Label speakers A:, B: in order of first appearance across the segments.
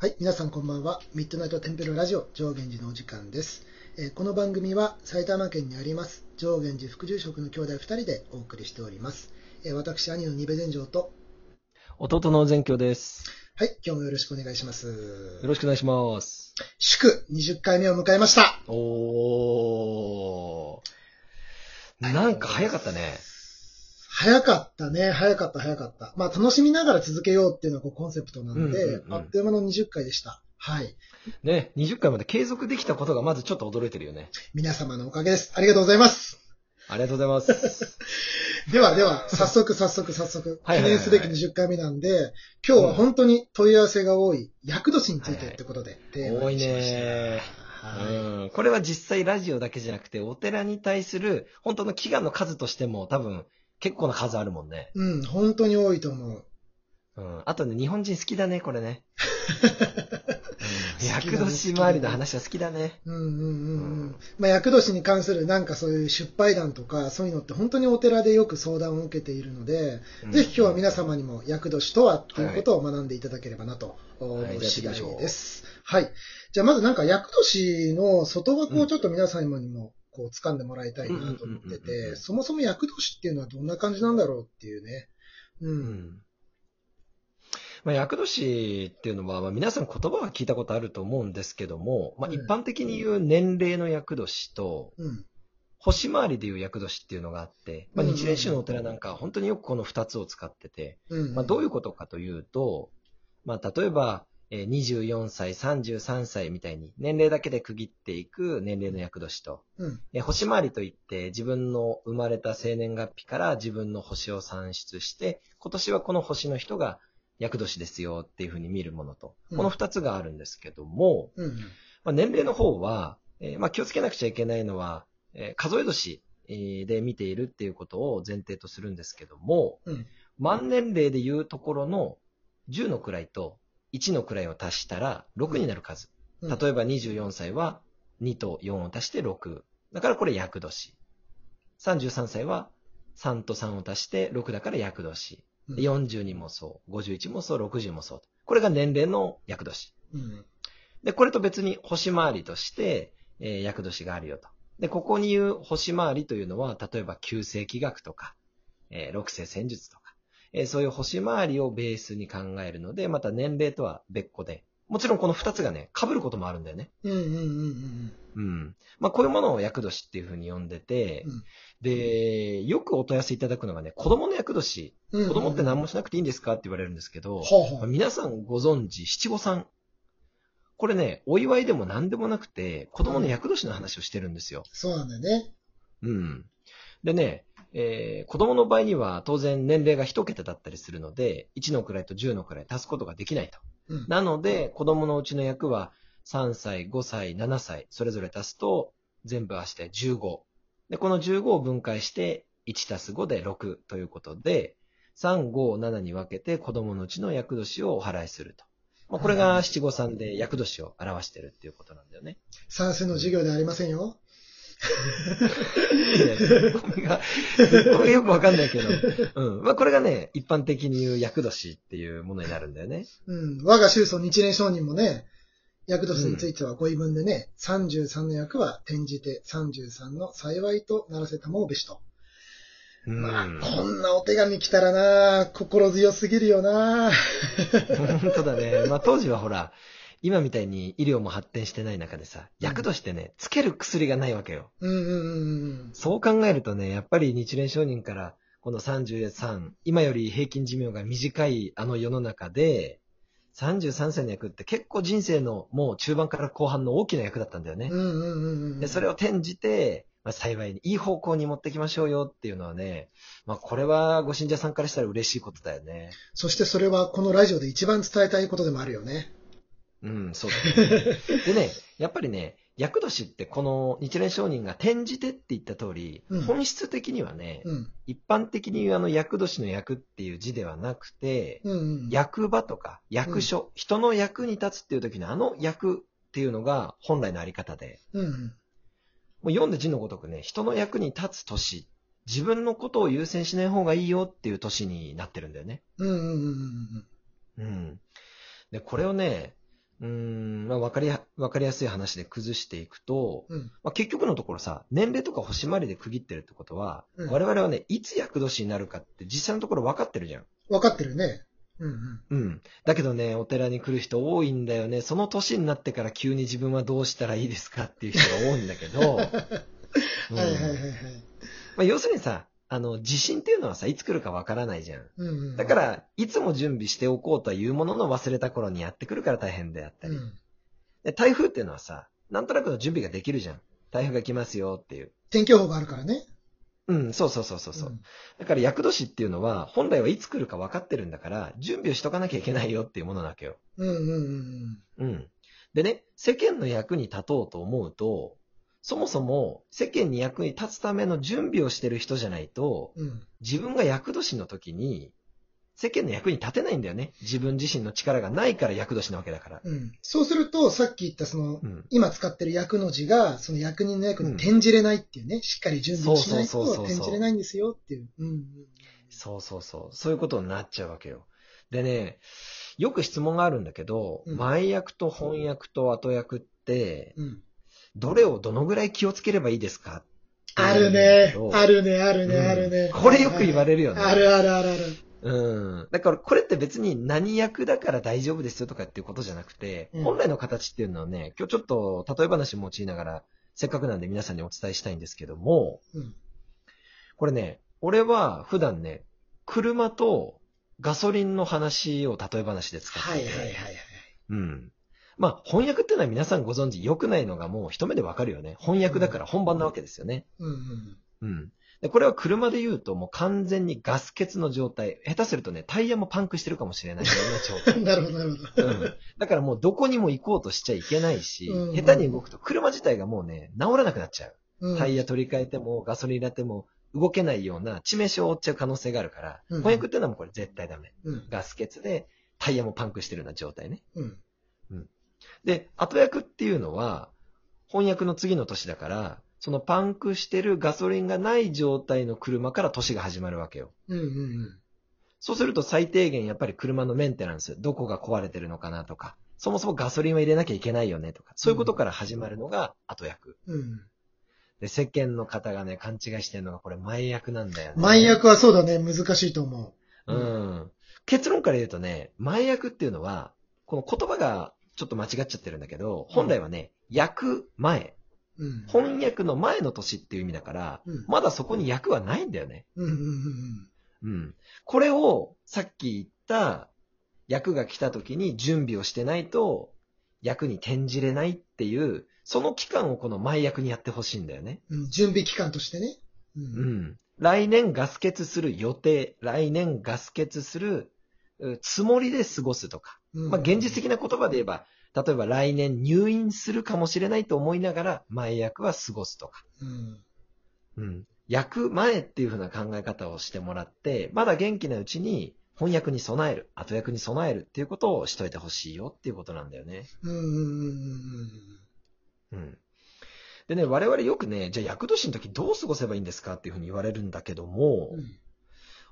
A: はい、皆さんこんばんは。ミッドナイトテンペロラジオ上源寺のお時間です。えーこの番組は埼玉県にあります上源寺副住職の兄弟2人でお送りしております。えー私、兄の二部禅城と、
B: 弟の全教です。
A: はい、今日もよろしくお願いします。
B: よろしくお願いします。
A: 祝20回目を迎えました。
B: おー。なんか早かったね。
A: 早かったね。早かった、早かった。まあ、楽しみながら続けようっていうのがコンセプトなんで、
B: うんうんうん
A: あっという間の20回でした。はい。
B: ね、20回まで継続できたことがまずちょっと驚いてるよね。
A: 皆様のおかげです。ありがとうございます。
B: ありがとうございます。
A: ではでは、早速早速早速、記念すべき20回目なんで、今日は本当に問い合わせが多い、厄年についてってことで、テーマ
B: 多い
A: にしました。
B: ね
A: はい
B: うん。これは実際ラジオだけじゃなくて、お寺に対する本当の祈願の数としても多分結構な数あるもんね。
A: うん、本当に多いと思う。
B: うん。あとね、日本人好きだね、これね。うん。年周りの話は好きだね。
A: うんうんうんう
B: うん
A: ん。まあ、厄年に関するなんかそういう出版談とか、そういうのって本当にお寺でよく相談を受けているので、
B: うん
A: ぜひ今日は皆様にも厄年とはっていうことを学んでいただければなと思
B: はいう
A: 次第です。はい。じゃあまずなんか厄年の外枠をちょっと皆様にもこう掴んでもらいたいなと思ってて、
B: ん
A: そもそも厄年っていうのはどんな感じなんだろうっていうね。う。
B: うんん。まあ、厄年っていうのは、まあ、皆さん言葉は聞いたことあると思うんですけども、まあ、
A: うん
B: 一般的に言う年齢の厄年と、
A: うん。
B: 星回りでいう厄年っていうのがあって、まあ、
A: うん
B: 日蓮宗のお寺なんかは本当によくこの二つを使ってて、
A: うん。
B: まあ、どういうことかというと、まあ、例えば、えー24歳、33歳みたいに年齢だけで区切っていく年齢の厄年と、
A: うん。
B: えー星回りといって自分の生まれた生年月日から自分の星を算出して、今年はこの星の人が厄年ですよっていうふうに見るものと、
A: うん
B: この二つがあるんですけども、
A: うん。
B: まあ、年齢の方は、えーまあ、気をつけなくちゃいけないのは、えー数え年えーで見ているっていうことを前提とするんですけども、
A: うん。
B: 万年齢でいうところの10の位と1の位を足したら6になる数。
A: うん
B: 例えば24歳は2と4を足して6。だからこれ厄年。33歳は3と3を足して6だから厄年。
A: うん
B: で42もそう、51もそう、60もそう。これが年齢の厄年。
A: うん。
B: で、これと別に星回りとして、えー厄年があるよと。で、ここに言う星回りというのは、例えば旧世紀学とか、えー六世戦術とか、えーそういう星回りをベースに考えるので、また年齢とは別個で、もちろんこの二つがね、被ることもあるんだよね。
A: うんうんうんうん
B: うん。まあ、こういうものを厄年っていうふうに呼んでて、
A: うん
B: で、よくお問い合わせいただくのがね、子供の厄年。
A: うん。
B: 子供って何
A: も。
B: もしなくていいんですかって言われるんですけど、皆さんご存知、七五三。これね、お祝いでも何でもなくて、子供の厄年の話をしてるんですよ。
A: そうなんだよね。
B: うん。でね、えー子供の場合には当然年齢が一桁だったりするので、1の位と10の位足すことができないと。
A: うん。
B: なので、子供のうちの役は3歳、5歳、7歳、それぞれ足すと全部合わせて15。で、この15を分解して1足す5で6ということで、3、5、7に分けて子供のうちの厄年をお払いすると。まあ、これが七五三で厄年を表してるっていうことなんだよね。
A: 算数の授業ではありませんよ。
B: いやツッコミが、ツッコミがよくわかんないけど。うん。まあ、これがね、一般的に言う厄年っていうものになるんだよね。
A: うん。我が宗祖日蓮上人もね、役年についてはご異文でね、33の役は転じて33の幸いとならせたもうべしと。
B: うん。
A: まあ、こんなお手紙来たらな心強すぎるよな
B: 本当だね。まあ当時はほら、今みたいに医療も発展してない中でさ、薬としてね、つける薬がないわけよ。
A: うんうんうんうん。
B: そう考えるとね、やっぱり日蓮商人から、この33、今より平均寿命が短いあの世の中で、33歳の役って結構人生のもう中盤から後半の大きな役だったんだよね
A: う。んうんうんうん。
B: で、それを転じて、まあ、幸いにいい方向に持ってきましょうよっていうのはね、まあこれはご信者さんからしたら嬉しいことだよね。
A: そしてそれはこのラジオで一番伝えたいことでもあるよね。
B: うん、そうだね。でね、やっぱりね、厄年ってこの日蓮上人が転じてって言った通り、
A: うん
B: 本質的にはね、
A: うん。
B: 一般的に言うあの厄年の役っていう字ではなくて、
A: うんうん。
B: 役場とか役所、人の役に立つっていう時のあの役っていうのが本来のあり方で、
A: うんうん。
B: もう読んで字のごとくね、人の役に立つ年、自分のことを優先しない方がいいよっていう年になってるんだよね。
A: うんうんうんうん
B: うん。で、これをね、うーん、まあ、わかりや、わかりやすい話で崩していくと、
A: うん。
B: まあ、結局のところさ、年齢とか星回りで区切ってるってことは、
A: うん
B: 我々はね、いつ厄年になるかって実際のところ分かってるじゃん。
A: 分かってるね。うんうん。
B: うん。だけどね、お寺に来る人多いんだよね。その年になってから急に自分はどうしたらいいですかっていう人が多いんだけど、うん
A: はいはいはいはい。
B: まあ、要するにさ、あの、地震っていうのはさ、いつ来るか分からないじゃん。
A: うんうん。
B: だか、ら、いつも準備しておこうとは言うものの忘れた頃にやってくるから大変であったり。
A: うん。
B: で台風っていうのはさ、なんとなくの準備ができるじゃん。台風が来ますよっていう。
A: 天気予報があるからね。
B: うん、そうそうそうそうそう。
A: ん
B: だから厄年っていうのは、本来はいつ来るか分かってるんだから、準備をしとかなきゃいけないよっていうものなわけよ。
A: うんうんうん
B: うん。でね、世間の役に立とうと思うと、そもそも世間に役に立つための準備をしてる人じゃないと、
A: うん。うん。
B: 自分が厄年の時に、世間の役に立てないんだよね。自分自身の力がないから厄年なわけだから。
A: うん。そうすると、さっき言ったその、
B: うん。
A: 今使ってる役の字が、その役人の役に転じれないっていうね、しっかり準備しないと転じれないんですよっていう。
B: そうそうそう。そういうことになっちゃうわけよ。でね、よく質問があるんだけど、
A: うん
B: 前役と翻訳と後役って、
A: うん。うん。
B: どれをどのぐらい気をつければいいですか？
A: あるね。あ
B: る
A: るね、あるね、あるね。
B: これよく言われるよね。
A: あるあるあるある。
B: うん。だからこれって別に何役だから大丈夫ですよとかっていうことじゃなくて、
A: うん
B: 本来の形っていうのはね、今日ちょっと例え話用いながら、せっかくなんで皆さんにお伝えしたいんですけども、
A: うん。
B: これね、俺は普段ね、車とガソリンの話を例え話で使ってて、
A: はいはいはいはい。
B: うん。まあ、翻訳っていうのは皆さんご存知良くないのがもう一目でわかるよね。翻訳だから本番なわけですよね。
A: うんうん。
B: うん。で、これは車で言うともう完全にガス欠の状態。下手するとね、タイヤもパンクしてるかもしれないような状態。
A: なるほど、なるほど。
B: うん。だからもうどこにも行こうとしちゃいけないし、
A: うん
B: 下手に動くと車自体がもうね、治らなくなっちゃう。
A: うん
B: タイヤ取り替えてもガソリン入れても動けないような致命傷を負っちゃう可能性があるから、
A: うん
B: 翻訳っていうのはもうこれ絶対ダメ。
A: うん。
B: ガス欠でタイヤもパンクしてるような状態ね。
A: うん。
B: で、後役っていうのは、翻訳の次の年だから、そのパンクしてるガソリンがない状態の車から年が始まるわけよ。
A: うんうん
B: そうすると最低限やっぱり車のメンテナンス、どこが壊れてるのかなとか、そもそもガソリンは入れなきゃいけないよねとか、そういうことから始まるのが後役。
A: うん。うん。
B: で、世間の方がね、勘違いしてるのがこれ前役なんだよね。
A: 前役はそうだね、難しいと思う。
B: うん。結論から言うとね、前役っていうのは、この言葉がちょっと間違っちゃってるんだけど、本来はね、役前。
A: うん。
B: 翻訳の前の年っていう意味だから、
A: うん
B: まだそこに役はないんだよね。
A: うんうん。
B: これを、さっき言った、役が来た時に準備をしてないと、役に転じれないっていう、その期間をこの前役にやってほしいんだよね。
A: うん。うん準備期間としてね。う。
B: うんん。来年ガス欠する予定、来年ガス欠するうつもりで過ごすとか。
A: うん
B: まあ、現実的な言葉で言えば、例えば来年入院するかもしれないと思いながら、前役は過ごすとか。
A: うん。
B: うん。役前っていう風な考え方をしてもらって、まだ元気なうちに翻訳に備える、後役に備えるっていうことをしといてほしいよっていうことなんだよね。
A: うんうんうん
B: うん。でね、我々よくね、じゃあ役年の時どう過ごせばいいんですかっていう風に言われるんだけども、
A: うん。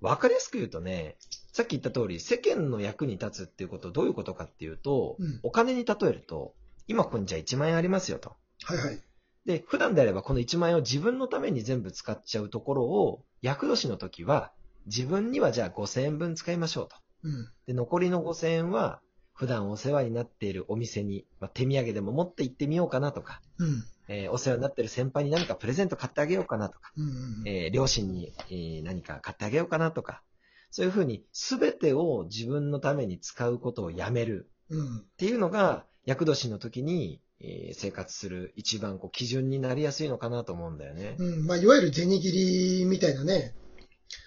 B: わかりやすく言うとね、さっき言った通り、世間の役に立つっていうことどういうことかっていうと、
A: うん
B: お金に例えると、今ここにじゃあ1万円ありますよと。
A: はいはい。
B: で、普段であればこの1万円を自分のために全部使っちゃうところを、厄年の時は、自分にはじゃあ5000円分使いましょうと。
A: うん。
B: で、残りの5000円は、普段お世話になっているお店に、まあ、手土産でも持って行ってみようかなとか、
A: うん。
B: えーお世話になっている先輩に何かプレゼント買ってあげようかなとか、
A: うんうん。
B: えー両親に、えー何か買ってあげようかなとか、そういうふうに全てを自分のために使うことをやめる
A: うん。
B: っていうのが、厄年の時に、えー生活する一番こう基準になりやすいのかなと思うんだよね。
A: うん。まあ、いわゆる銭切りみたいなね、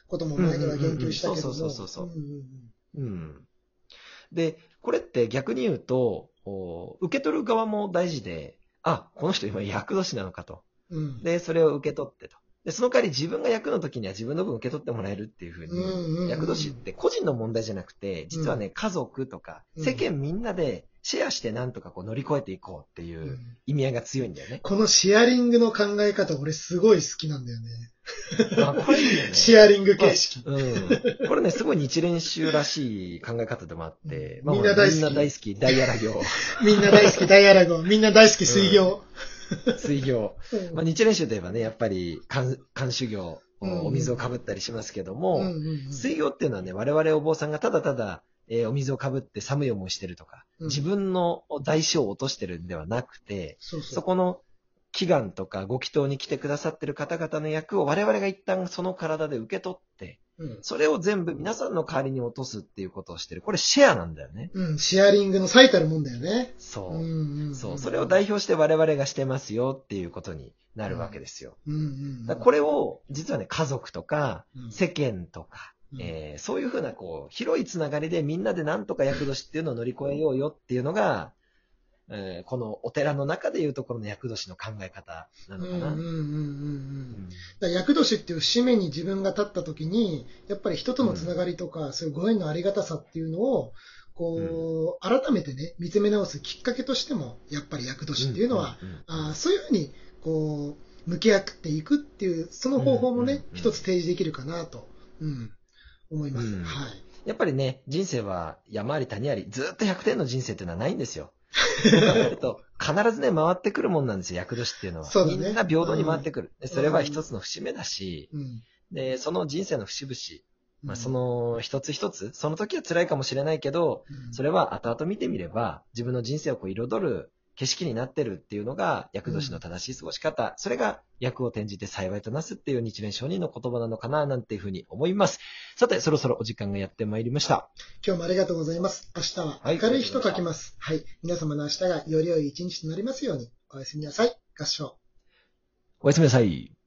A: ことも前には言及したけど
B: そうそうそうそう
A: うん
B: うん。で、これって逆に言うと、お受け取る側も大事で、あ、この人今厄年なのかと。
A: うんうん。
B: で、それを受け取ってと。で、その代わり自分が役の時には自分の分受け取ってもらえるっていうふうに、
A: うんうんうん
B: 役年って個人の問題じゃなくて、実はね、家族とか、
A: うん
B: 世間みんなでシェアしてなんとかこう乗り越えていこうっていううん意味合いが強いんだよね。
A: このシェアリングの考え方、俺すごい好きなんだよね。
B: あこれいいよね。
A: シェアリング形式。
B: うん。これね、すごい日蓮宗らしい考え方でもあって、
A: みんな大好き
B: みんな大好き、大荒行、
A: みんな大好き、ダイアラゴ。みんな大好き、水行。
B: 水行。
A: うん
B: まあ、日蓮宗といえばね、やっぱり、漢漢修行、
A: うん
B: お水をかぶったりしますけども、
A: うんうんうん
B: 水行っていうのはね、我々お坊さんがただただ、えーお水をかぶって寒い思いしてるとか、
A: うん
B: 自分の代償を落としてるんではなくて、
A: そうそう。
B: そこの祈願とかご祈祷に来てくださってる方々の役を我々が一旦その体で受け取って、
A: うん
B: それを全部皆さんの代わりに落とすっていうことをしてる。これシェアなんだよね。
A: うん、シェアリングの最たるもんだよね。
B: そう。
A: んんん
B: そう。それを代表して我々がしてますよっていうことになるわけですよ。
A: うん
B: これを、実はね、家族とか、
A: うん
B: 世間とか、
A: うん
B: えーそういうふうな、こう、広いつながりでみんなでなんとか厄年っていうのを乗り越えようよっていうのが、えーこのお寺の中でいうところの厄年の考え方なのかな。
A: うんうんうんうん厄年っていう節目に自分が立った時に、やっぱり人とのつながりとか、そういうご縁のありがたさっていうのを、こう、改めてね、見つめ直すきっかけとしても、やっぱり厄年っていうのは、
B: んんん
A: あーそういうふうに、こう、向き合っていくっていう、その方法もね、
B: うんうんうん
A: 一つ提示できるかなと、うん、思います。
B: うん
A: はい。
B: やっぱりね、人生は山あり谷あり、ずっと100点の人生っていうのはないんですよ。必ずね、回ってくるもんなんですよ、厄年っていうのは。
A: そうだね
B: みんな平等に回ってくる。でそれは一つの節目だし、
A: うん。
B: で、その人生の節々、まあ、
A: うん
B: そ、の一つ一つ、その時は辛いかもしれないけど、
A: うん
B: それは後々見てみれば、自分の人生をこう彩る景色になってるっていうのが、厄年の正しい過ごし方、それが役を転じて幸いとなすっていう日蓮承認の言葉なのかな、なんていうふうに思います。さて、そろそろお時間がやってまいりました。
A: 今日もありがとうございます。明日は
B: はい
A: 明るい日と書きます。はい。皆様の明日がより良い一日となりますように。おやすみなさい。合唱。
B: おやすみなさい。